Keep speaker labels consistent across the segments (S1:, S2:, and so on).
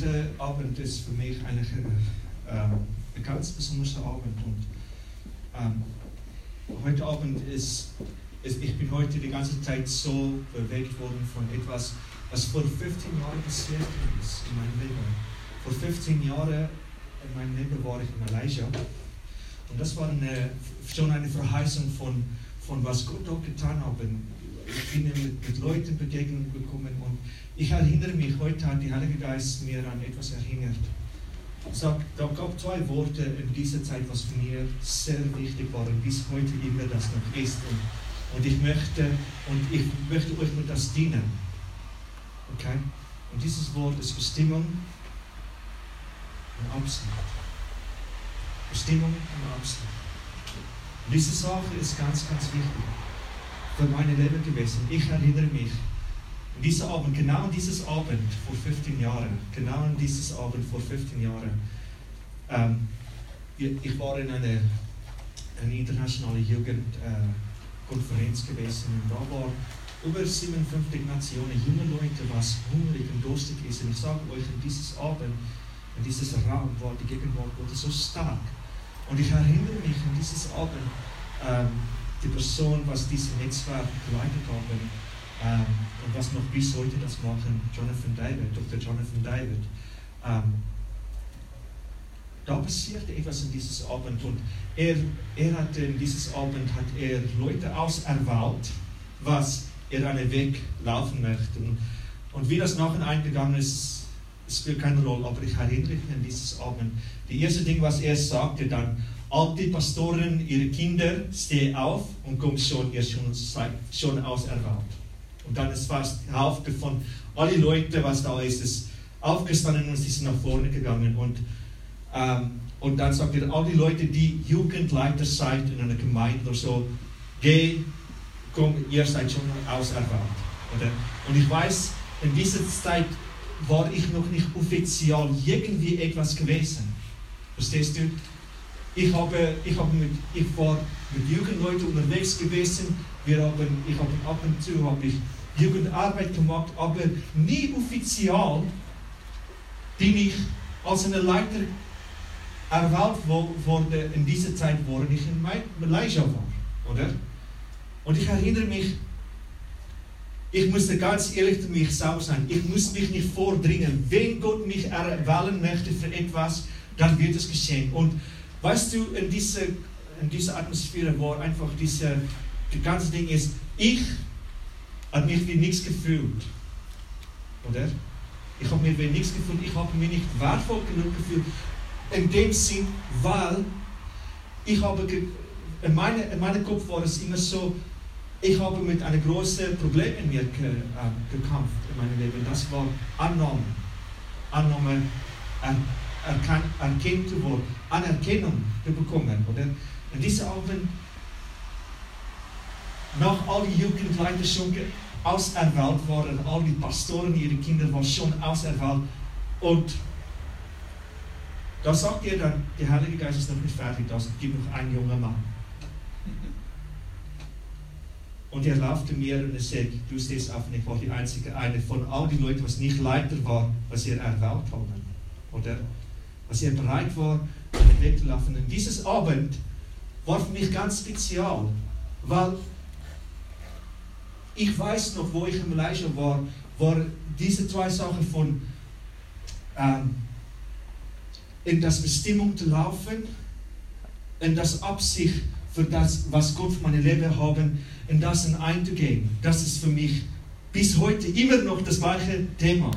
S1: heute Abend ist für mich eigentlich äh, ein ganz besonderer Abend. Und ähm, heute Abend ist, ist, ich bin heute die ganze Zeit so bewegt worden von etwas, was vor 15 Jahren passiert ist in meinem Leben. Vor 15 Jahren in meinem Leben war ich in Malaysia. Und das war eine, schon eine Verheißung von, von was Gott auch getan hat. Bin mit, mit Leuten begegnet gekommen und ich erinnere mich, heute hat der Heilige Geist mir an etwas erinnert. Sag, da gab zwei Worte in dieser Zeit, was für mir sehr wichtig waren, bis heute immer das noch ist. Und, und ich möchte und ich möchte euch mit das dienen. Okay? Und dieses Wort ist Bestimmung und Absicht. Bestimmung und Absicht. Und diese Sache ist ganz, ganz wichtig für mein Leben gewesen. Ich erinnere mich, in dieser Abend, genau in dieses Abend vor 15 Jahren, genau in dieses Abend vor 15 Jahren, ähm, ich war in einer eine internationale Jugendkonferenz äh, gewesen und da waren über 57 Nationen junge Leute, was hungrig und durstig ist. Und ich sage euch, in dieses Abend, in dieses Raum war die Gegenwart Gottes so stark. Und ich erinnere mich an dieses Abend, ähm, die Person, was dieses Netzwerk geleitet haben ähm, und was noch bis heute das machen, Jonathan David, Dr. Jonathan David. Ähm, da passierte etwas in dieses Abend und er, er hat in dieses Abend hat er Leute auserwählt, was er einen Weg laufen möchte. Und, und wie das nachher eingegangen ist, spielt keine Rolle, aber ich erinnere mich an dieses Abend. Die erste Ding, was er sagte dann, all die Pastoren, ihre Kinder, stehen auf und kommen schon, ihr schon, schon auserwählt. Und dann ist fast die Hälfte von alle Leute, was da ist, ist aufgestanden und sie sind nach vorne gegangen. Und, ähm, und dann sagt er, all die Leute, die Jugendleiter seid in einer Gemeinde oder so, geh, komm, ihr seid schon auserwählt. Und ich weiß, in dieser Zeit war ich noch nicht offiziell irgendwie etwas gewesen. Verstehst du? Ich, habe, ich, habe mit, ich war mit Jugendleuten unterwegs gewesen. Wir haben, ich habe ab und zu habe ich Jugendarbeit gemacht, aber nie offiziell bin ich als eine Leiter erwählt wurde in dieser Zeit, wo ich in Malaysia war. Oder? Und ich erinnere mich, ich musste ganz ehrlich zu mich selber sein. Ich muss mich nicht vordringen. Wenn Gott mich erwählen möchte für etwas, dann wird es geschehen. Und weißt du, in dieser, in dieser Atmosphäre, wo einfach diese, das ganze Ding ist, ich habe mich wie nichts gefühlt. Oder? Ich habe mir wie nichts gefühlt. Ich habe mich nicht wertvoll genug gefühlt. In dem Sinn, weil ich habe, in, meine, in meinem Kopf war es immer so, ich habe mit einem großen Problem in mir ge, äh, gekämpft in meinem Leben. Das war Annahme. Annahme, an, erkan, erkannt zu werden, Anerkennung bekommen. Oder? Und diese Abend, nach all die Jugendleiter schon auserwählt waren, all die Pastoren, ihre Kinder waren schon auserwählt. Und da sagt ihr dann, der Heilige Geist ist noch nicht fertig, es gibt noch einen jungen Mann. Und er laufte mir und er sagte, du stehst auf und ich war die einzige eine von all den Leuten, was nicht Leiter war, was ihr erwählt haben. Oder was ihr bereit war, den Weg zu laufen. Und dieses Abend war für mich ganz spezial, weil ich weiß noch, wo ich in Malaysia war, war diese zwei Sachen von ähm, in das Bestimmung zu laufen, in das Absicht für das, was Gott für mein Leben haben, in das einzugehen. Das ist für mich bis heute immer noch das gleiche Thema.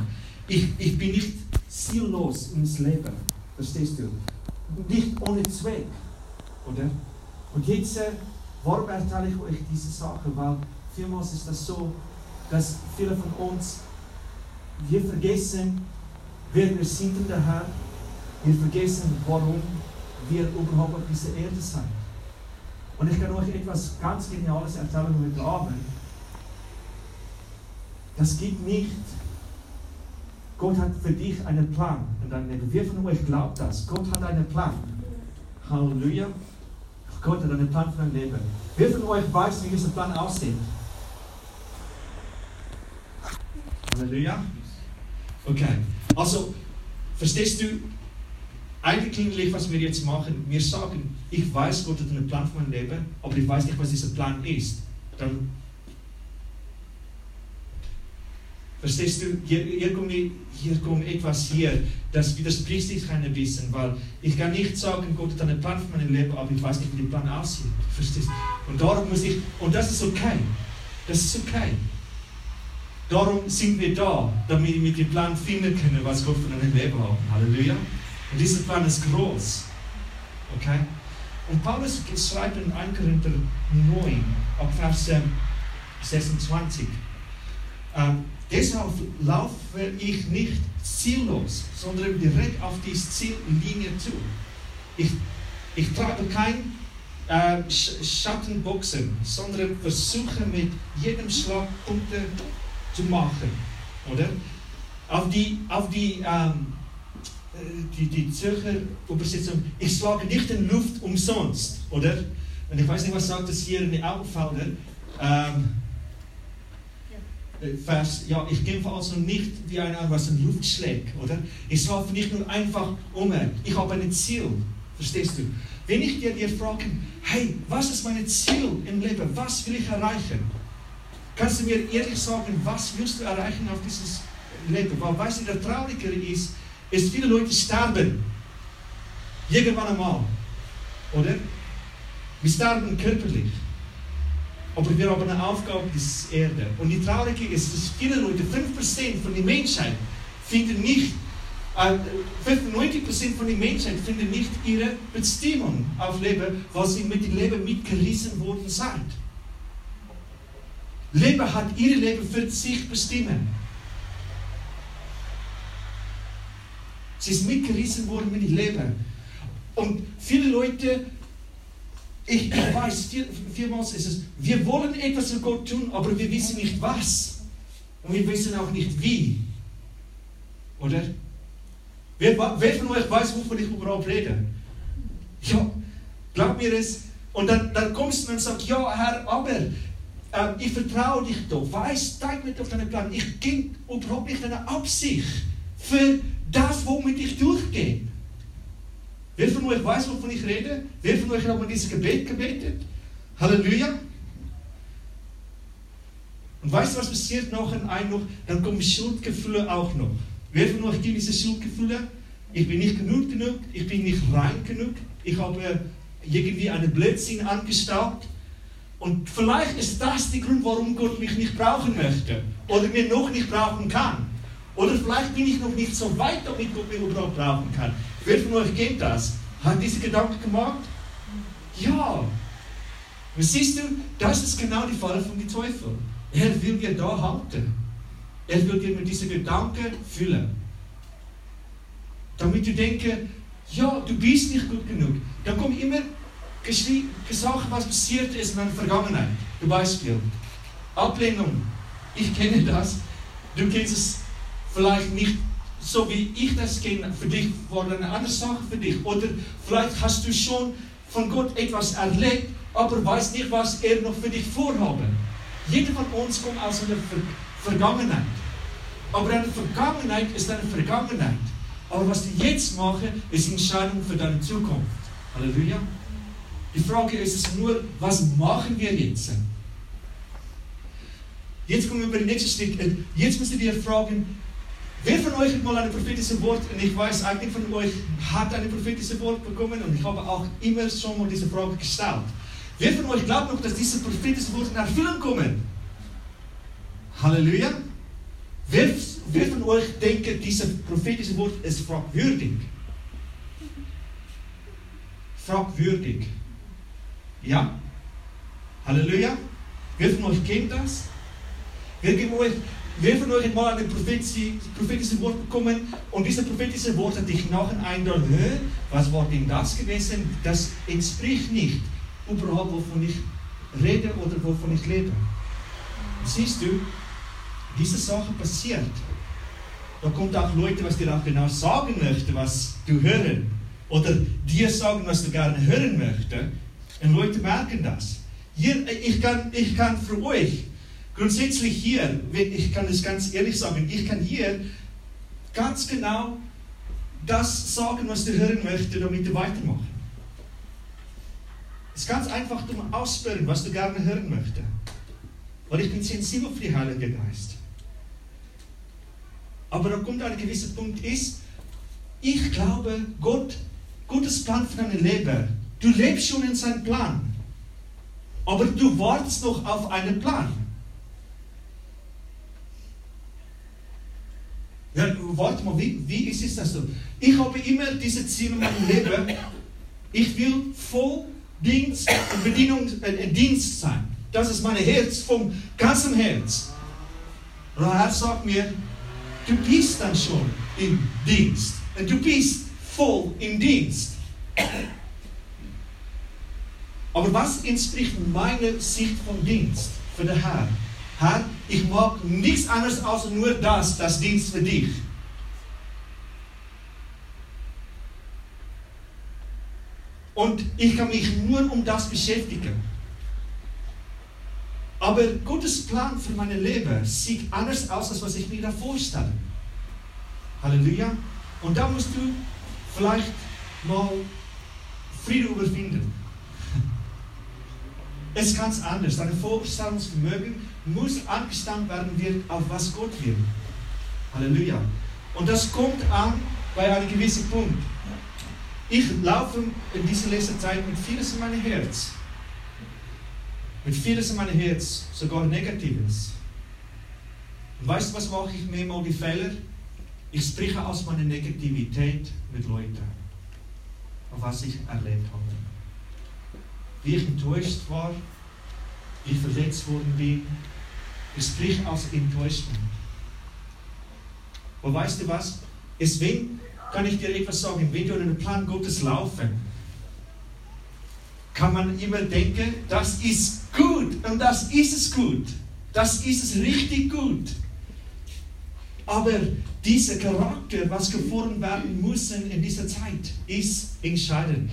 S1: Ich, ich bin nicht ziellos ins Leben. Verstehst du? Nicht ohne Zweck. Oder? Und jetzt, äh, erzähle ich euch diese Sache? Weil vielmals ist das so, dass viele von uns, wir vergessen, wer wir sind in der Herr. Wir vergessen, warum wir überhaupt auf dieser Erde sind. Und ich kann euch etwas ganz Geniales erzählen heute Abend. Das geht nicht. Gott hat für dich einen Plan in deinem Leben. Wer von euch glaubt das? Gott hat einen Plan. Halleluja. Gott hat einen Plan für dein Leben. Wer von euch weiß, wie dieser Plan aussieht? Halleluja. Okay. Also, verstehst du, eigentlich, was wir jetzt machen, wir sagen, ich weiß, Gott hat einen Plan für mein Leben, aber ich weiß nicht, was dieser Plan ist. Dann Verstehst du, hier, hier, kommt, hier kommt etwas hier, das widerspricht sich keinem Wissen, weil ich kann nicht sagen, Gott hat einen Plan für mein Leben, aber ich weiß nicht, wie der Plan aussieht. Verstehst du? Und darum muss ich, und das ist okay. Das ist okay. Darum sind wir da, damit wir mit dem Plan finden können, was Gott für dein Leben hat. Halleluja. Und dieser Plan ist groß. Okay? Und Paulus schreibt in 1 Korinther 9, ab Vers 26. Ähm, deshalb laufe ich nicht ziellos, sondern direkt auf die Ziellinie zu. Ich, ich treibe kein äh, Schattenboxen, sondern versuche mit jedem Schlag Punkte zu machen. Oder? Auf die, auf die, ähm, äh, die, die Zürcher Übersetzung, ich schlage nicht in Luft umsonst, oder? Und ich weiß nicht, was sagt das hier in den Augenfeldern. Ähm, äh, Vers, ja, ich kämpfe also nicht wie einer, was in Luft schlägt, oder? Ich laufe nicht nur einfach um, ich habe ein Ziel, verstehst du? Wenn ich dir, dir frage, hey, was ist mein Ziel im Leben, was will ich erreichen? Kannst du mir ehrlich sagen, was willst du erreichen auf dieses Leben? Weil, weißt du, der Traurige ist, ist, viele Leute sterben. Irgendwann einmal. Oder? Wir sterben körperlich. Aber wir haben eine Aufgabe, das Erde. Und die Traurige ist, dass viele Leute, 5% von der Menschheit, finden nicht, äh, 95% von der Menschheit finden nicht ihre Bestimmung auf Leben, weil sie mit dem Leben mitgerissen worden sind. Leben hat ihr Leben für sich bestimmen. Sie ist mitgerissen worden mit dem Leben. Und viele Leute ich weiß, viel, vielmals ist es, wir wollen etwas für Gott tun, aber wir wissen nicht was. Und wir wissen auch nicht wie. Oder? Wer, wer von euch weiß, wovon ich überhaupt rede? Ja, glaub mir es. Und dann, dann kommst du und sagst, ja, Herr, aber äh, ich vertraue dich doch. Weiß, zeig mir doch deinen Plan. Ich kenne überhaupt nicht deine Absicht für das, womit ich durchgehe. Wer von euch weiß, wovon ich rede? Wer von euch hat mal dieses Gebet gebetet? Halleluja. Und weißt du, was passiert noch ein noch? Dann kommen Schuldgefühle auch noch. Wer von euch kennt diese Schuldgefühle? Ich bin nicht genug genug, ich bin nicht rein genug, ich habe irgendwie einen Blödsinn angestellt. Und vielleicht ist das der Grund, warum Gott mich nicht brauchen möchte oder mir noch nicht brauchen kann. Oder vielleicht bin ich noch nicht so weit, damit Gott mich überhaupt brauchen kann. Wer von euch kennt das? Hat diese Gedanken gemacht? Ja. Und siehst du, das ist genau die Falle von dem Teufel. Er will dir da halten. Er will dir mit diesen Gedanken füllen. Damit du denkst, ja, du bist nicht gut genug. Dann kommt immer gesagt, was passiert ist in der Vergangenheit. Zum Beispiel Ablehnung. Ich kenne das. Du kennst es vielleicht nicht so wie ich das kenne, für dich war eine andere Sache für dich. Oder vielleicht hast du schon von Gott etwas erlebt, aber weißt nicht, was er noch für dich vorhaben. Jeder von uns kommt aus einer Ver Vergangenheit. Aber eine Vergangenheit ist eine Vergangenheit. Aber was du jetzt machst, ist Entscheidung für deine Zukunft. Halleluja. Die Frage ist nur, was machen wir jetzt? Jetzt kommen wir über den nächsten Schritt. Jetzt müssen wir fragen, Wer von euch hat mal ein prophetisches Wort, und ich weiß, eigentlich von euch hat ein prophetisches Wort bekommen, und ich habe auch immer schon mal diese Frage gestellt. Wer von euch glaubt noch, dass diese prophetischen Worte in Erfüllung kommen? Halleluja. Wer, wer von euch denkt, dieses prophetische Wort ist fragwürdig? Fragwürdig. Ja? Halleluja. Wer von euch kennt das? Wer euch Wer von euch hat mal ein prophetisches Wort bekommen und dieses prophetische Wort hat dich nachher eingedacht, was war denn das gewesen? Das entspricht nicht überhaupt, wovon ich rede oder wovon ich lebe. Siehst du, diese Sache passiert. Da kommt auch Leute, was dir auch genau sagen möchten, was du hören. Oder dir sagen, was du gerne hören möchtest. Und Leute merken das. Hier, ich, kann, ich kann für euch Grundsätzlich hier, ich kann es ganz ehrlich sagen, ich kann hier ganz genau das sagen, was du hören möchtest, damit du weitermachst. Es ist ganz einfach zum Ausspüren, was du gerne hören möchtest. Weil ich bin sensibel für die Heilige Geist. Aber da kommt ein gewisser Punkt, ist, ich glaube, Gott, Gottes Plan für dein Leben, du lebst schon in seinem Plan. Aber du wartest noch auf einen Plan. Ja, warte mal, wie, wie ist es das so? Ich habe immer diese Ziele in meinem Leben. Ich will voll Dienst Bedienung, äh, Dienst sein. Das ist mein Herz vom ganzen Herz. Und der Herr sagt mir, du bist dann schon im Dienst. Und du bist voll im Dienst. Aber was entspricht meiner Sicht vom Dienst für den Herrn? Herr, ich mag nichts anderes als nur das, das Dienst für dich. Und ich kann mich nur um das beschäftigen. Aber Gottes Plan für mein Leben sieht anders aus, als was ich mir da vorstelle. Halleluja. Und da musst du vielleicht mal Frieden überwinden. Es ist ganz anders. Dein Vorstellungsvermögen muss angestanden werden wird, auf was Gott will. Halleluja. Und das kommt an bei einem gewissen Punkt. Ich laufe in dieser letzten Zeit mit vieles in meinem Herz. Mit vieles in meinem Herz, sogar Negatives. Und weißt du, was mache ich mir mal die Fehler? Ich spreche aus meiner Negativität mit Leuten, auf was ich erlebt habe. Wie ich enttäuscht war, wie ich verletzt worden bin. Ich spreche aus Enttäuschung. Und weißt du was? Deswegen kann ich dir etwas sagen, wenn du in den Plan Gottes laufen, kann man immer denken, das ist gut und das ist es gut. Das ist es richtig gut. Aber dieser Charakter, was geformt werden muss in dieser Zeit, ist entscheidend.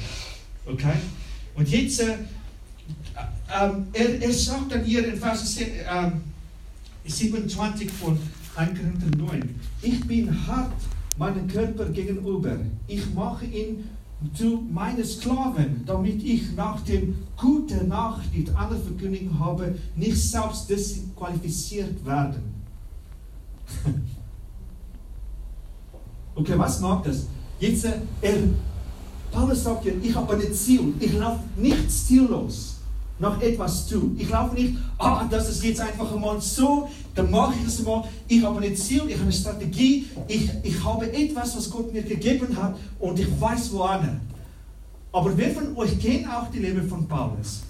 S1: Okay? Und jetzt, äh, äh, er, er sagt dann hier in Vers äh, 27 von 1 Korinther 9, ich bin hart meinem Körper gegenüber. Ich mache ihn zu meinen Sklaven, damit ich nach dem guten Nachricht aller Verkündigung habe, nicht selbst disqualifiziert werden. okay, was macht das? Jetzt, äh, er, Paulus sagt ja, ich habe ein Ziel, ich laufe nicht ziellos nach etwas zu. Ich laufe nicht, ah, das ist jetzt einfach einmal so, dann mache ich das mal. Ich habe ein Ziel, ich habe eine Strategie, ich, ich habe etwas, was Gott mir gegeben hat und ich weiß wohin. Aber wer von euch kennt auch die Leben von Paulus?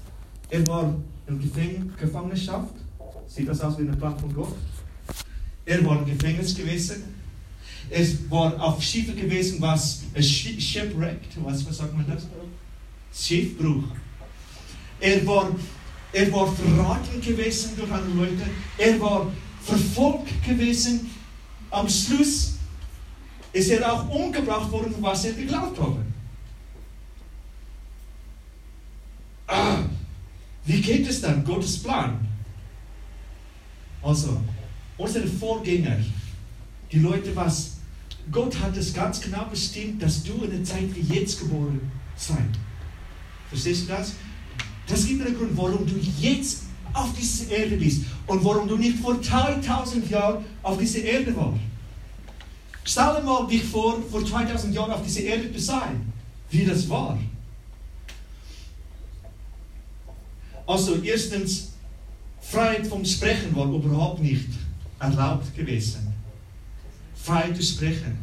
S1: Er war in Gefäng Gefangenschaft. Sieht das aus wie eine Plan von Gott? Er war im Gefängnis gewesen. Er war auf Schiffe gewesen, was shipwrecked, was, was sagt man das? Schiffbruch. Er war, er war verraten gewesen durch andere Leute. Er war verfolgt gewesen. Am Schluss ist er auch umgebracht worden, was er geglaubt hat. Ah, wie geht es dann? Gottes Plan. Also, unsere Vorgänger, die Leute, was Gott hat es ganz genau bestimmt, dass du in der Zeit wie jetzt geboren sein. Verstehst du das? Das gibt einen Grund, warum du jetzt auf dieser Erde bist und warum du nicht vor 2000 Jahren auf dieser Erde warst. Stell dir mal dich vor, vor 2000 Jahren auf dieser Erde zu sein, wie das war. Also erstens, Freiheit vom Sprechen war überhaupt nicht erlaubt gewesen. Freiheit zu sprechen.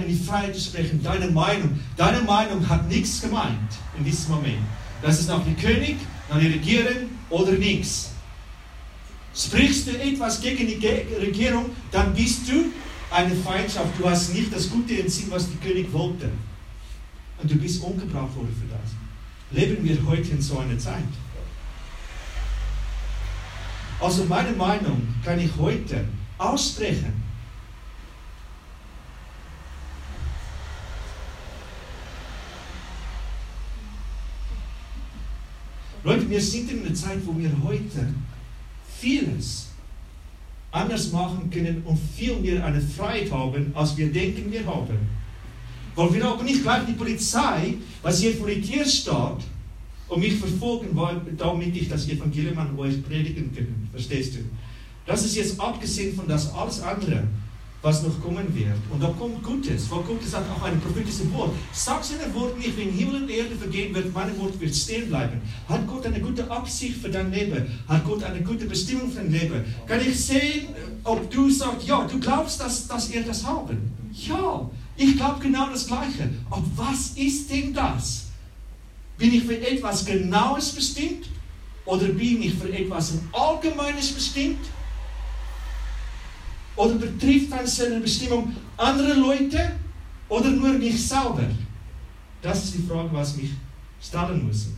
S1: In die Freiheit zu sprechen, deine Meinung. Deine Meinung hat nichts gemeint in diesem Moment. Das ist nach dem König, nach der Regierung oder nichts. Sprichst du etwas gegen die Regierung, dann bist du eine Feindschaft. Du hast nicht das Gute entschieden, was der König wollte. Und du bist umgebracht worden für das. Leben wir heute in so einer Zeit? Also meine Meinung kann ich heute aussprechen. Wir sind in einer Zeit, wo wir heute vieles anders machen können und viel mehr eine Freiheit haben, als wir denken, wir haben. Weil wir aber nicht gleich die Polizei, was hier vor die Tür steht, und mich verfolgen, weil, damit ich das Evangelium an euch predigen kann. Verstehst du? Das ist jetzt abgesehen von das alles andere, was noch kommen wird. Und da kommt Gutes, weil Gott sagt auch ein prophetisches Wort. Sag seine Wort nicht, wenn Himmel und Erde vergehen wird, mein Wort wird stehen bleiben. Hat Gott eine gute Absicht für dein Leben? Hat Gott eine gute Bestimmung für dein Leben? Kann ich sehen, ob du sagst, ja, du glaubst, dass, dass er das haben? Ja, ich glaube genau das Gleiche. Aber was ist denn das? Bin ich für etwas Genaues bestimmt? Oder bin ich für etwas Allgemeines bestimmt? Oder betrifft seine Bestimmung andere Leute oder nur mich selber? Das ist die Frage, was mich stellen muss.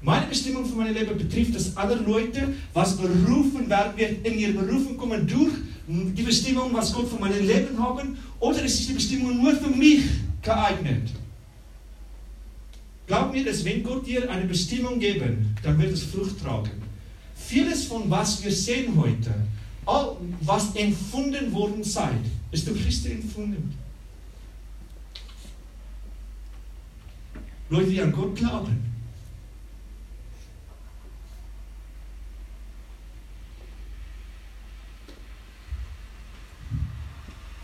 S1: Meine Bestimmung für mein Leben betrifft das andere Leute, was berufen werden wird, in ihre Berufung kommen durch die Bestimmung, was Gott für mein Leben haben, oder ist die Bestimmung nur für mich geeignet? Glaub mir, dass wenn Gott dir eine Bestimmung geben, dann wird es Frucht tragen. Vieles von was wir sehen heute, all was empfunden worden seid, ist durch Christus empfunden. Leute, die an Gott glauben.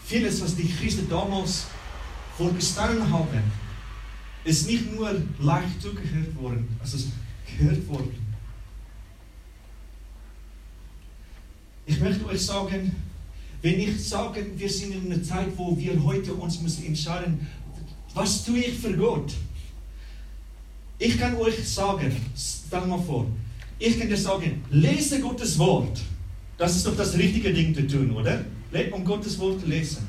S1: Vieles, was die Christen damals vorgestanden haben, ist nicht nur leicht zugehört worden, ist gehört worden. Ich möchte euch sagen, wenn ich sage, wir sind in einer Zeit, wo wir heute uns müssen entscheiden, was tue ich für Gott? Ich kann euch sagen, stell mal vor, ich kann dir sagen, lese Gottes Wort. Das ist doch das richtige Ding zu tun, oder? Um Gottes Wort zu lesen.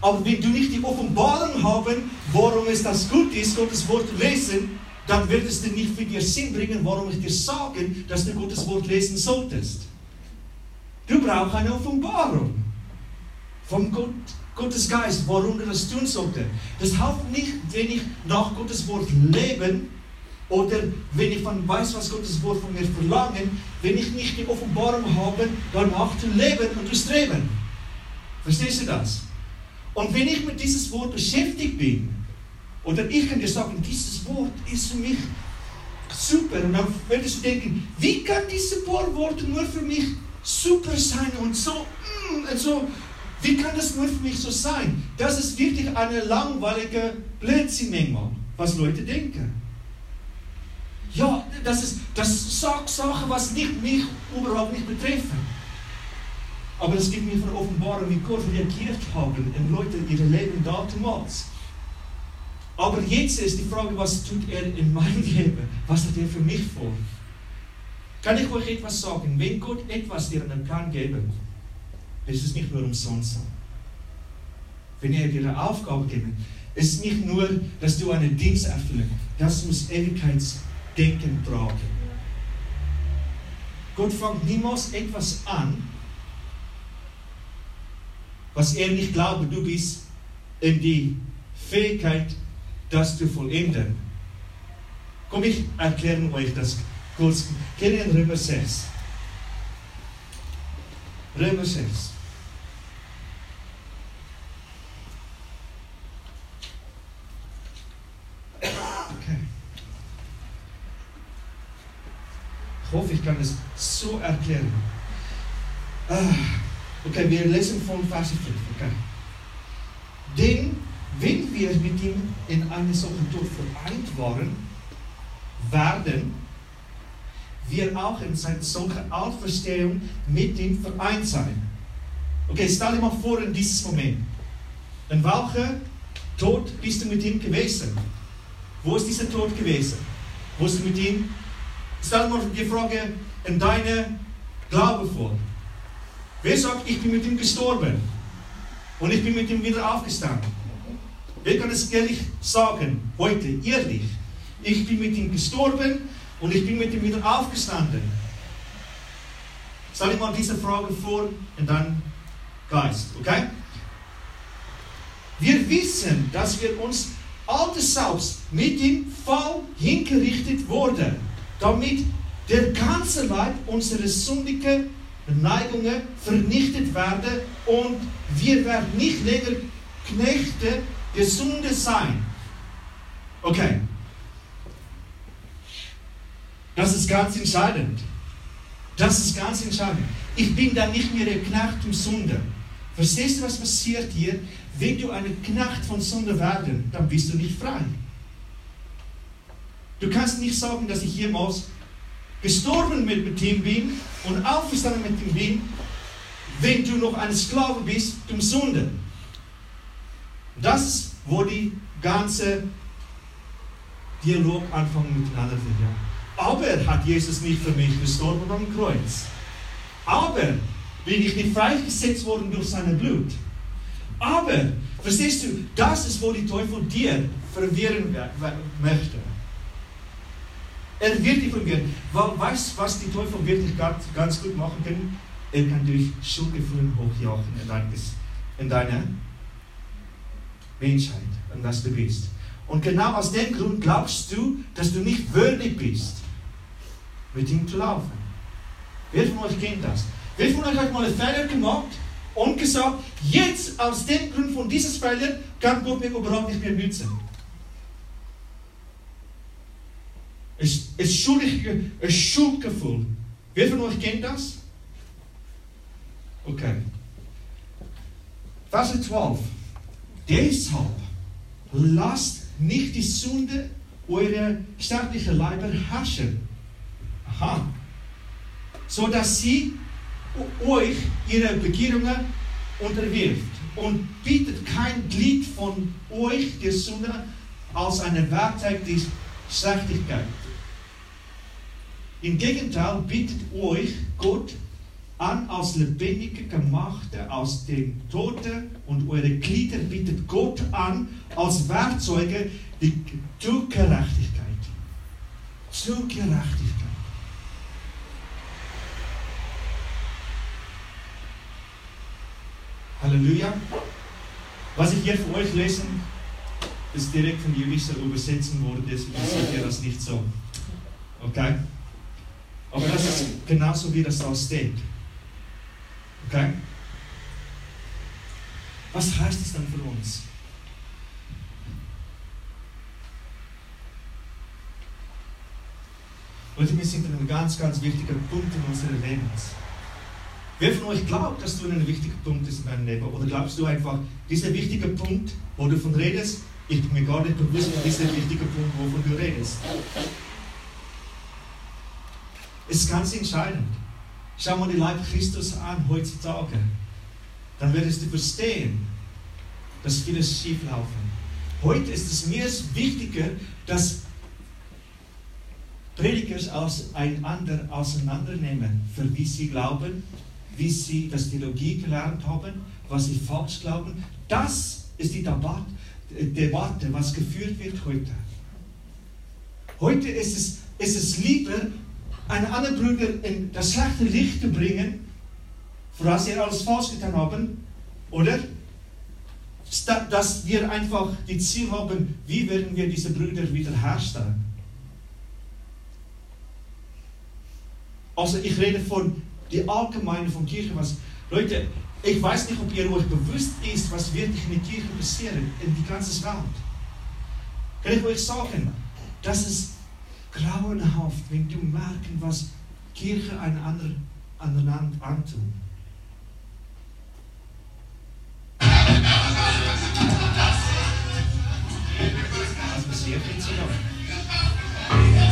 S1: Aber wenn du nicht die Offenbarung haben, warum es das gut ist, Gottes Wort zu lesen, dann wird es dir nicht für dir Sinn bringen, warum ich dir sage, dass du Gottes Wort lesen solltest. Du brauchst eine Offenbarung vom Gott, Gottes Geist, warum du das tun solltest. Das hilft nicht, wenn ich nach Gottes Wort leben oder wenn ich von weiß, was Gottes Wort von mir verlangen, wenn ich nicht die Offenbarung habe, danach zu leben und zu streben. Verstehst du das? Und wenn ich mit dieses Wort beschäftigt bin, oder ich kann dir sagen, dieses Wort ist für mich super, und dann würdest du denken, wie kann diese paar Worte nur für mich super sein und so, mm, und so, wie kann das nur für mich so sein? Das ist wirklich eine langweilige Blödsinn manchmal, was Leute denken. Ja, das ist, das sagt Sachen, was nicht mich überhaupt nicht betreffen. Aber es gibt mir von Offenbarung, wie Gott reagiert haben in Leute ihre Leben damals. Aber jetzt ist die Frage, was tut er in meinem Leben? Was hat er für mich vor? Kann ich euch etwas sagen? Wenn Gott etwas einen Plan geben, ist es nicht nur umsonst. Wenn er dir eine Aufgabe gibt, ist nicht nur, dass du einen Dienst erfüllst. Das muss Ewigkeitsdenken tragen. Gott fängt niemals etwas an, was er nicht glaubt, du bist in die Fähigkeit, das zu vollenden. Komm, ich erkläre euch das kurz. Kennen Römer 6. Römer 6. Okay. Ich hoffe, ich kann es so erklären. Ah. Okay, wir lesen von Vers 5. Okay. Denn wenn wir mit ihm in einem solchen Tod vereint waren, werden wir auch in solchen Auferstehung mit ihm vereint sein. Okay, stell dir mal vor in dieses Moment. In welcher Tod bist du mit ihm gewesen? Wo ist dieser Tod gewesen? Wo ist du mit ihm? Stell dir mal die Frage in deine Glaube vor. Wer sagt, ich bin mit ihm gestorben und ich bin mit ihm wieder aufgestanden? Wer kann es ehrlich sagen, heute, ehrlich? Ich bin mit ihm gestorben und ich bin mit ihm wieder aufgestanden. Stell dir mal diese Frage vor und dann Geist, okay? Wir wissen, dass wir uns altes Selbst mit dem Fall hingerichtet wurden, damit der ganze Leib unserer Sündige Neigungen vernichtet werden und wir werden nicht länger Knechte der Sünde sein. Okay. Das ist ganz entscheidend. Das ist ganz entscheidend. Ich bin dann nicht mehr der Knecht zum Sünde. Verstehst du, was passiert hier? Wenn du eine Knecht von Sünde werden, dann bist du nicht frei. Du kannst nicht sagen, dass ich jemals gestorben mit ihm bin und auferstanden mit ihm bin, wenn du noch ein Sklave bist zum Sünde. Das wo die ganze Dialog anfangen miteinander wird. Aber hat Jesus nicht für mich gestorben am Kreuz. Aber bin ich nicht freigesetzt worden durch sein Blut. Aber, verstehst du, das ist, wo die Teufel dir verwirren möchte. Er wird dich verwirren. Weißt du, was die Teufel wirklich ganz, ganz gut machen können? Er kann durch Schuldgefühle hochjagen in, dein, in deine Menschheit, an das du bist. Und genau aus dem Grund glaubst du, dass du nicht würdig bist, mit ihm zu laufen. Wer von euch kennt das? Wer von euch hat mal einen Fehler gemacht und gesagt, jetzt aus dem Grund von dieses Fehler kann Gott mich überhaupt nicht mehr nützen? Es ist ein Schuldgefühl. Wer von euch kennt das? Okay. Vers 12. Deshalb lasst nicht die Sünde eure sterblichen Leiber herrschen. Aha. So dass sie euch ihre Begehrungen unterwirft und bietet kein Glied von euch der Sünde als ein Werkzeug der Schlechtigkeit. Im Gegenteil bietet euch Gott an als lebendige Gemachte aus dem Toten und eure Glieder bietet Gott an als Werkzeuge zur Gerechtigkeit. Zur Gerechtigkeit. Halleluja. Was ich hier für euch lesen, ist direkt von Jülicher übersetzen worden, deswegen seht ihr das nicht so. Okay? Aber das ist genauso, wie das da steht. Okay? Was heißt es dann für uns? Leute, wir sind an einem ganz, ganz wichtigen Punkt in unserem Leben. Wer von euch glaubt, dass du ein wichtiger Punkt bist in deinem Leben? Oder glaubst du einfach, dieser wichtige Punkt, wo du von redest, ich bin mir gar nicht bewusst, dieser wichtige Punkt, wovon du redest? Es ist ganz entscheidend. Schau mal die Leib Christus an heutzutage. Dann wirst du verstehen, dass vieles schief laufen. Heute ist es mir wichtiger, dass Prediger einander auseinandernehmen, für wie sie glauben, wie sie das Theologie gelernt haben, was sie falsch glauben. Das ist die Debatte, was geführt wird heute. Heute ist es, ist es lieber, einen anderen Bruder in das schlechte Licht zu bringen, für was sie alles falsch getan haben, oder? Dass wir einfach die Ziel haben, wie werden wir diese Brüder wiederherstellen. Also ich rede von der Allgemeine von Kirche, was Leute, ich weiß nicht, ob ihr euch bewusst ist, was wirklich in der Kirche passiert, in die ganze Welt. Kann ich euch sagen, dass es grauenhaft, wenn du merken, was Kirche ein anderen, anderen antun. Was passiert jetzt hier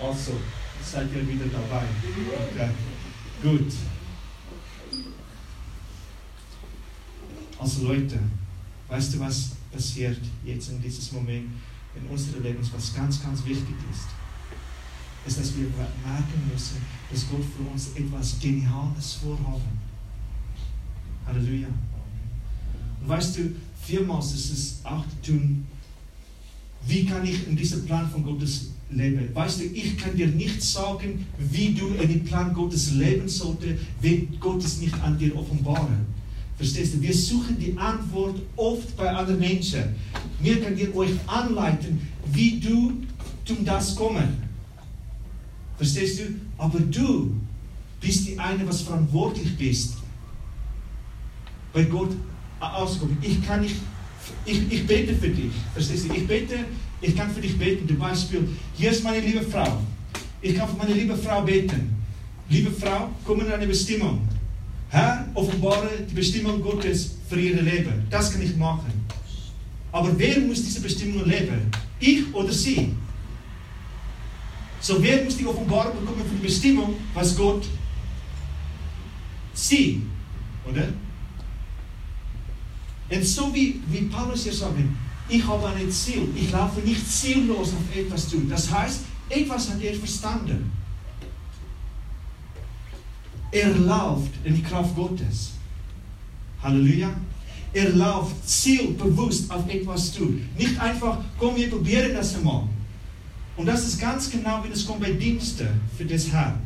S1: Also, seid ihr wieder dabei? Okay. Gut. Also Leute, weißt du, was passiert jetzt in diesem Moment in unserem Leben, was ganz, ganz wichtig ist? Ist, dass wir merken müssen, dass Gott für uns etwas Geniales vorhaben. Halleluja. Und weißt du, vielmals ist es auch tun, wie kann ich in diesem Plan von Gottes leben? Weißt du, ich kann dir nicht sagen, wie du in den Plan Gottes leben solltest, wenn Gott es nicht an dir offenbaren. Verstehst du? Wir suchen die Antwort oft bei anderen Menschen. Mir kann dir euch anleiten, wie du zum das kommen. Verstehst du? Aber du bist die eine, was verantwortlich bist, bei Gott auszukommen. Ich kann nicht, ich, ich bete für dich. Verstehst du? Ich bete, ich kann für dich beten. Zum Beispiel, hier ist meine liebe Frau. Ich kann für meine liebe Frau beten. Liebe Frau, komm in eine Bestimmung. Herr, offenbare die Bestimmung Gottes für ihr Leben. Das kann ich machen. Aber wer muss diese Bestimmung leben? Ich oder sie? So, wer muss die Offenbarung bekommen für die Bestimmung, was Gott sie, oder? Und so wie, wie Paulus hier sagt, ich habe ein Ziel, ich laufe nicht ziellos auf etwas zu. Das heißt, etwas hat er verstanden. Er läuft in die Kraft Gottes. Halleluja. Er läuft zielbewusst auf etwas zu. Nicht einfach, komm, wir probieren das einmal. Und das ist ganz genau, wie das kommt bei Diensten für das Herrn.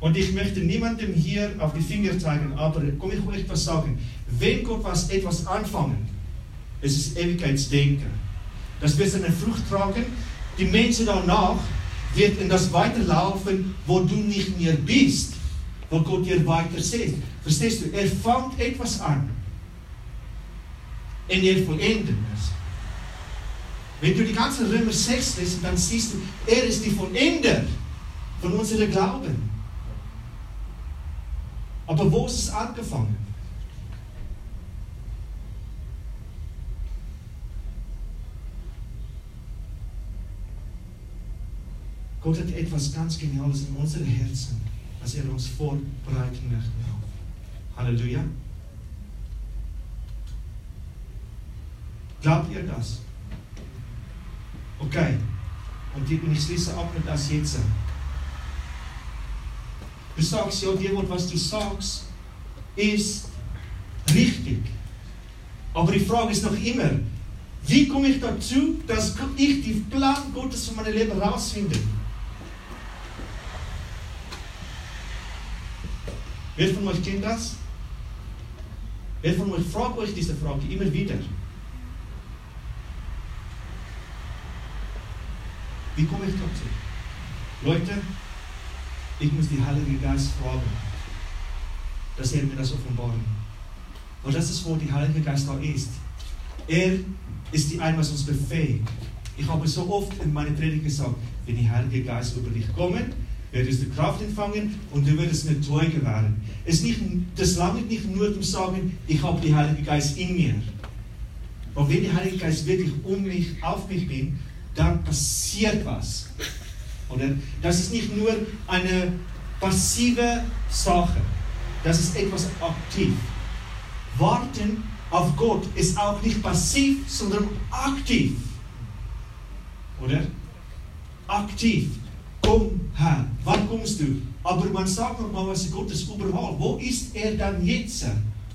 S1: Und ich möchte niemandem hier auf die Finger zeigen, aber komm ich euch was sagen. Wenn Gott was, etwas anfangen, es ist Ewigkeitsdenken. Das wird seine Frucht tragen. Die Menschen danach wird in das weiterlaufen, wo du nicht mehr bist, wo Gott dir weiter sieht. Verstehst du? Er fängt etwas an. Und er vollendet es. Wenn du die ganze Römer 6 liest, dann siehst du, er ist die Vollender von unserem Glauben. Aber wo ist es angefangen? Gott hat etwas ganz Geniales in unseren Herzen, was er uns vorbereiten möchte. Halleluja. Glaubt ihr das? Okay. Und ich schließe ab mit das jetzt. Du sagst, ja, dir was du sagst, ist richtig. Aber die Frage ist noch immer, wie komme ich dazu, dass ich die Plan Gottes für mein Leben herausfinde? Wer von euch kennt das? Wer von euch fragt euch diese Frage immer wieder? Wie komme ich dazu? Leute, ich muss die Heilige Geist fragen, dass er mir das offenbaren. Und das ist, wo die Heilige Geist da ist. Er ist die eine, was uns befähigt. Ich habe so oft in meiner Predigt gesagt, wenn die Heilige Geist über dich kommt, wirst du Kraft empfangen und du wirst mir treu werden. Es nicht, das lange nicht nur zu sagen, ich habe die Heilige Geist in mir. Aber wenn der Heilige Geist wirklich um mich, auf mich bin, dann passiert was. Oder? Das ist nicht nur eine passive Sache, das ist etwas aktiv. Warten auf Gott ist auch nicht passiv, sondern aktiv. Oder? Aktiv. Komm, Herr, wann kommst du? Aber man sagt nochmal, was Gott ist überall. Wo ist er dann jetzt?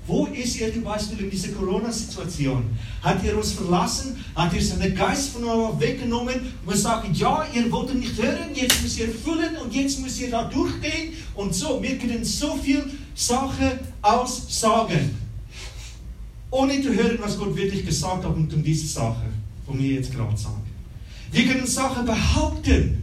S1: Wo ist er zum Beispiel in dieser Corona-Situation? Hat er uns verlassen? Hat er seinen Geist von uns weggenommen? Wir sagen, ja, ihr wollt ihn nicht hören, jetzt müsst ihr füllen und jetzt müsst ihr da durchgehen und so. Wir können so viel Sachen aussagen, ohne zu hören, was Gott wirklich gesagt hat und um diese Sache, von mir jetzt gerade sagen. Wir können Sachen behaupten,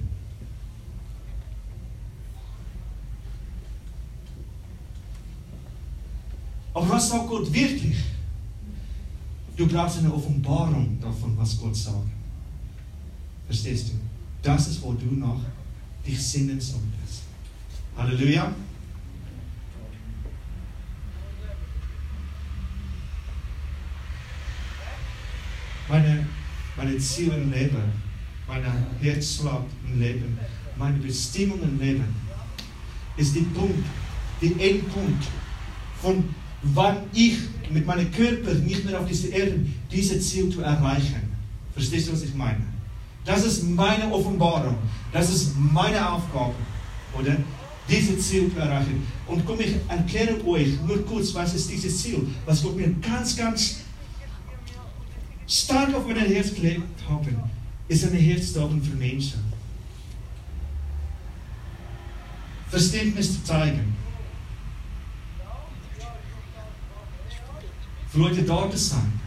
S1: Aber was sagt Gott wirklich? Du brauchst eine Offenbarung davon, was Gott sagt. Verstehst du? Das ist, wo du noch dich sinnen solltest. Halleluja. Meine, meine Ziele im Leben, mein Herzschlag im Leben, meine Bestimmung im Leben ist der Punkt, der Endpunkt von wann ich mit meinem Körper nicht mehr auf dieser Erde diese Ziel zu erreichen. Verstehst du, was ich meine? Das ist meine Offenbarung. Das ist meine Aufgabe. Oder? Diese Ziel zu erreichen. Und komm, ich erkläre euch nur kurz, was ist dieses Ziel, was Gott mir ganz, ganz stark auf mein Herz gelegt haben, ist eine Herztagung für Menschen. Verständnis zu zeigen. Für Leute da zu sein.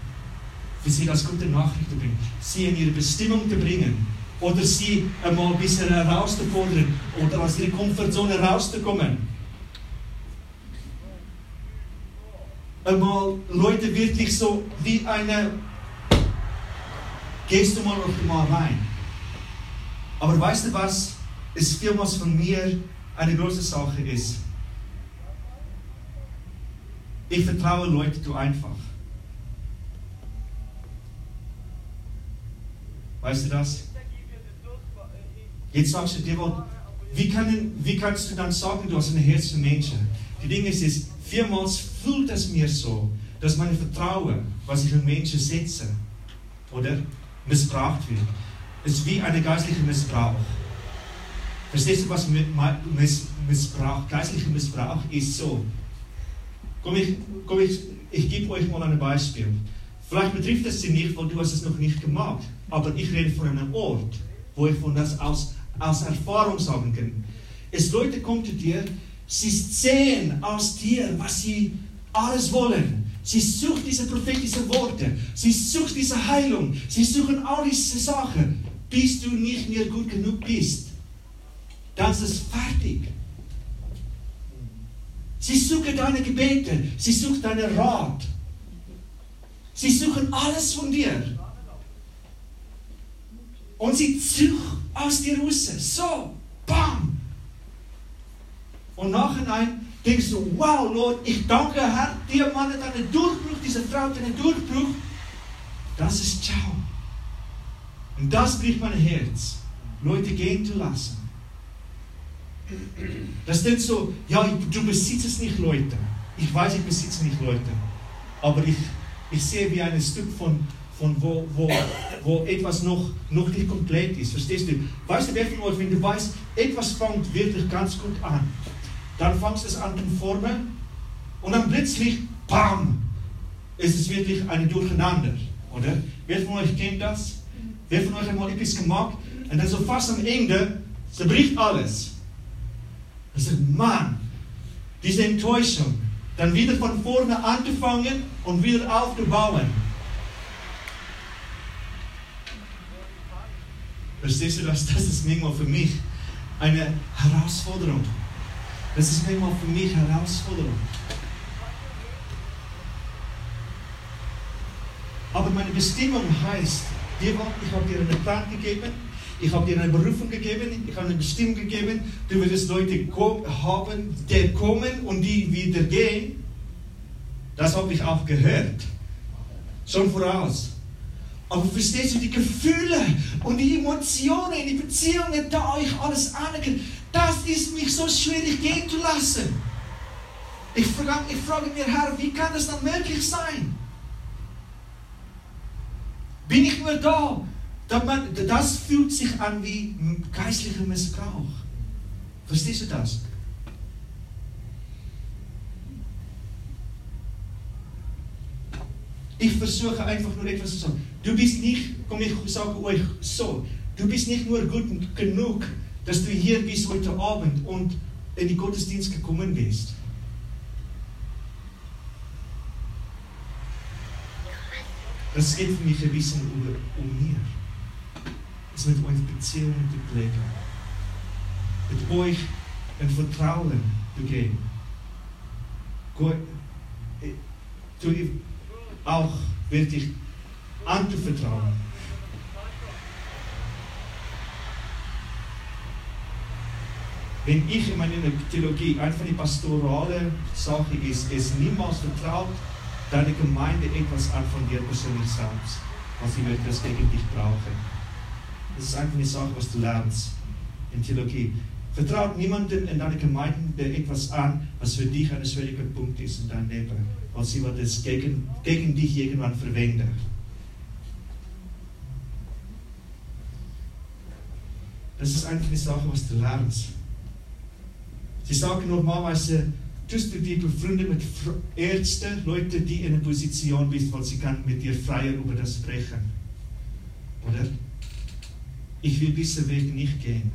S1: Für sie das gute Nachricht zu bringen. Sie in ihre Bestimmung zu bringen. Oder sie einmal ein bisschen herauszufordern. Oder aus ihrer Komfortzone rauszukommen. Einmal Leute wirklich so wie eine gehst du mal noch mal rein. Aber weißt du was? Es vielmals von mir eine große Sache ist. Ich vertraue Leute zu einfach. Weißt du das? Jetzt sagst du dir, wie, kann, wie kannst du dann sagen, du hast ein Herz für Menschen? Die Dinge ist, ist vielmals fühlt es mir so, dass mein Vertrauen, was ich in Menschen setze, oder missbraucht wird. Es ist wie ein geistlicher Missbrauch. Verstehst du, was Missbrauch, geistlicher Missbrauch ist so? Komm ich, komm ich, ich gebe euch mal ein Beispiel. Vielleicht betrifft es sie nicht, weil du hast es noch nicht gemacht. Aber ich rede von einem Ort, wo ich von das aus, aus Erfahrung sagen kann. Es Leute kommen zu dir, sie sehen aus dir, was sie alles wollen. Sie sucht diese prophetischen Worte. Sie sucht diese Heilung. Sie suchen all diese Sachen. Bis du nicht mehr gut genug bist, dann ist es fertig. Sie suchen deine Gebete. Sie suchen deinen Rat. Sie suchen alles von dir. Und sie suchen aus dir raus. So, bam. Und nachher denkst du, wow, Lord, ich danke, Herr, der Mann hat einen Durchbruch, diese Frau hat einen Durchbruch. Das ist Ciao. Und das bricht mein Herz, Leute gehen zu lassen. Das ist nicht so, ja, du besitzt es nicht, Leute. Ich weiß, ich besitze nicht Leute. Aber ich, ich sehe wie ein Stück von, von wo, wo, wo etwas noch, noch nicht komplett ist. Verstehst du? Weißt du, wer von euch, wenn du weißt, etwas fängt wirklich ganz gut an, dann fängst du es an zu formen und dann plötzlich, bam, ist es wirklich ein Durcheinander, oder? Wer von euch kennt das? Wer von euch hat mal etwas gemacht und dann so fast am Ende zerbricht alles. Und sagt, Mann, diese Enttäuschung, dann wieder von vorne anzufangen und wieder aufzubauen. Verstehst du das? Das ist manchmal für mich eine Herausforderung. Das ist manchmal für mich Herausforderung. Aber meine Bestimmung heißt, ich habe dir einen Plan gegeben, ich habe dir eine Berufung gegeben, ich habe eine Bestimmung gegeben, du wirst Leute haben, die kommen und die wieder gehen. Das habe ich auch gehört. Schon voraus. Aber verstehst du, die Gefühle und die Emotionen, die Beziehungen, da euch alles anerkennen, das ist mich so schwierig gehen zu lassen. Ich frage, ich frage mir, Herr, wie kann das dann möglich sein? Bin ich nur da? Das fühlt sich an wie geistlicher Missbrauch. Verstehst du das? Ich versuche einfach nur etwas zu sagen. Du bist nicht, komm ich sage euch so, du bist nicht nur gut genug, dass du hier bist heute Abend und in die Gottesdienst gekommen bist. Das geht für mich ein bisschen um, um. Es mit euch zu pflegen. Mit euch ein Vertrauen zu geben. Gott, äh, auch wirklich anzuvertrauen. Wenn ich in meiner Theologie einfach die pastorale Sache ist, es niemals vertraut deine Gemeinde etwas an von dir persönlich selbst, was sie das gegen dich brauchen. Das ist einfach eine Sache, was du lernst in Theologie. Vertraut niemandem in deiner Gemeinde etwas an, was für dich ein schwieriger Punkt ist in deinem Leben, weil sie wird es gegen, gegen dich irgendwann verwenden. Das ist einfach eine Sache, was du lernst. Sie sagen normalerweise, tust du dich befreundet mit Ärzten, Leute, die in einer Position bist, weil sie kann mit dir freier über das sprechen. Oder? Ich will diesen Weg nicht gehen.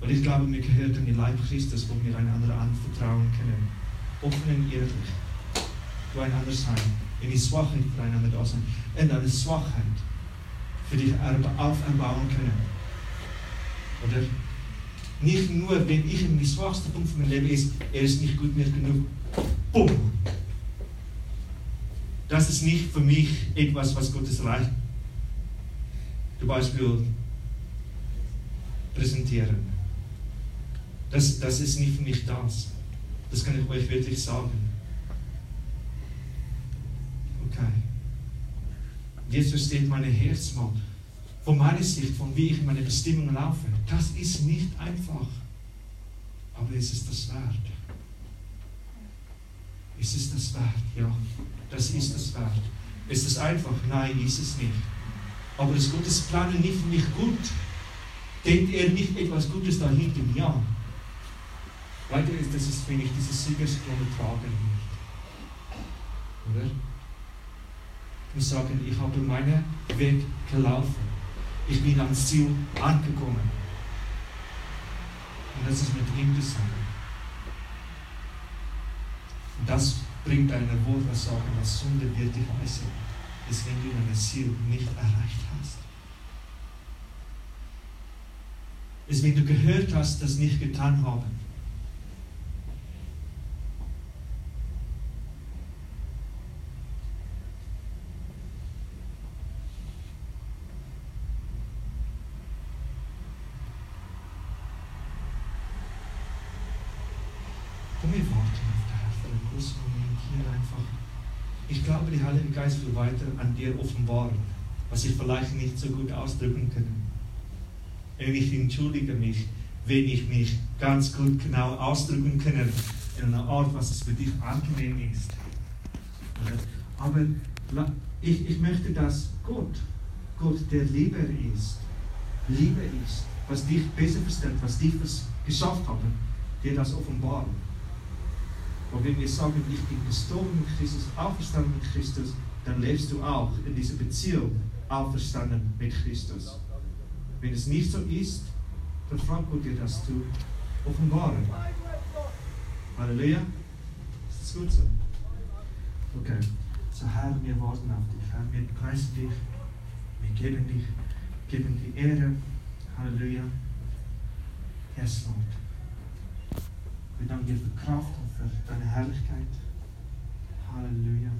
S1: Weil ich glaube, wir gehören in den Leib Christus, wo wir einander anvertrauen können. Offen und ehrlich. Füreinander sein. In die Schwachheit füreinander da sein. In deine Schwachheit für dich auferbauen können. Oder? Nicht nur, wenn ich in die schwachste Punkt von meinem Leben ist, er ist nicht gut mehr genug. Bumm! Das ist nicht für mich etwas, was Gottes Reich zum Beispiel präsentieren. Das, das ist nicht für mich das. Das kann ich euch wirklich sagen. Okay. Jetzt versteht meine Herz mal, von meiner Sicht, von wie ich meine Bestimmungen laufe. Das ist nicht einfach. Aber es ist das wert. Ist es das wert? Ja, das ist das wert. Ist es einfach? Nein, ist es nicht. Aber ist Gottes Plan nicht für gut? Denkt er nicht etwas Gutes dahinter? Ja. Weiter ist, das ist, wenn ich diese Siegeskrone tragen wird. Oder? Und sagen, ich habe meinen Weg gelaufen. Ich bin ans Ziel angekommen. Und das ist mit ihm zusammen. Und das bringt eine Wohlversage, dass Sünde wird dich weise ist, wenn du dein Ziel nicht erreicht hast. Ist, wenn du gehört hast, das nicht getan haben. Komm, wir warten auf den Herrn für einen kurzen Moment hier einfach. Ich glaube, der Heilige Geist will weiter an dir offenbaren, was ich vielleicht nicht so gut ausdrücken kann. Und ich entschuldige mich, wenn ich mich ganz gut genau ausdrücken kann in einer Art, was es für dich angenehm ist. Aber ich, ich möchte, dass Gott, Gott, der Lieber ist, Liebe ist, was dich besser versteht, was dich geschafft hat, dir das offenbaren. Und wenn wir sagen, ich bin gestorben mit Christus, auferstanden mit Christus, dann lebst du auch in dieser Beziehung auferstanden mit Christus. Wenn es nicht so ist, dann fragt Gott dir das zu offenbaren. Halleluja. Ist das gut so? Okay. So, Herr, wir warten auf dich. Herr, wir preisen dich. Wir geben dich, geben die Ehre. Halleluja. Yes, Lord. Wir danken dir für Kraft und für deine Herrlichkeit. Halleluja.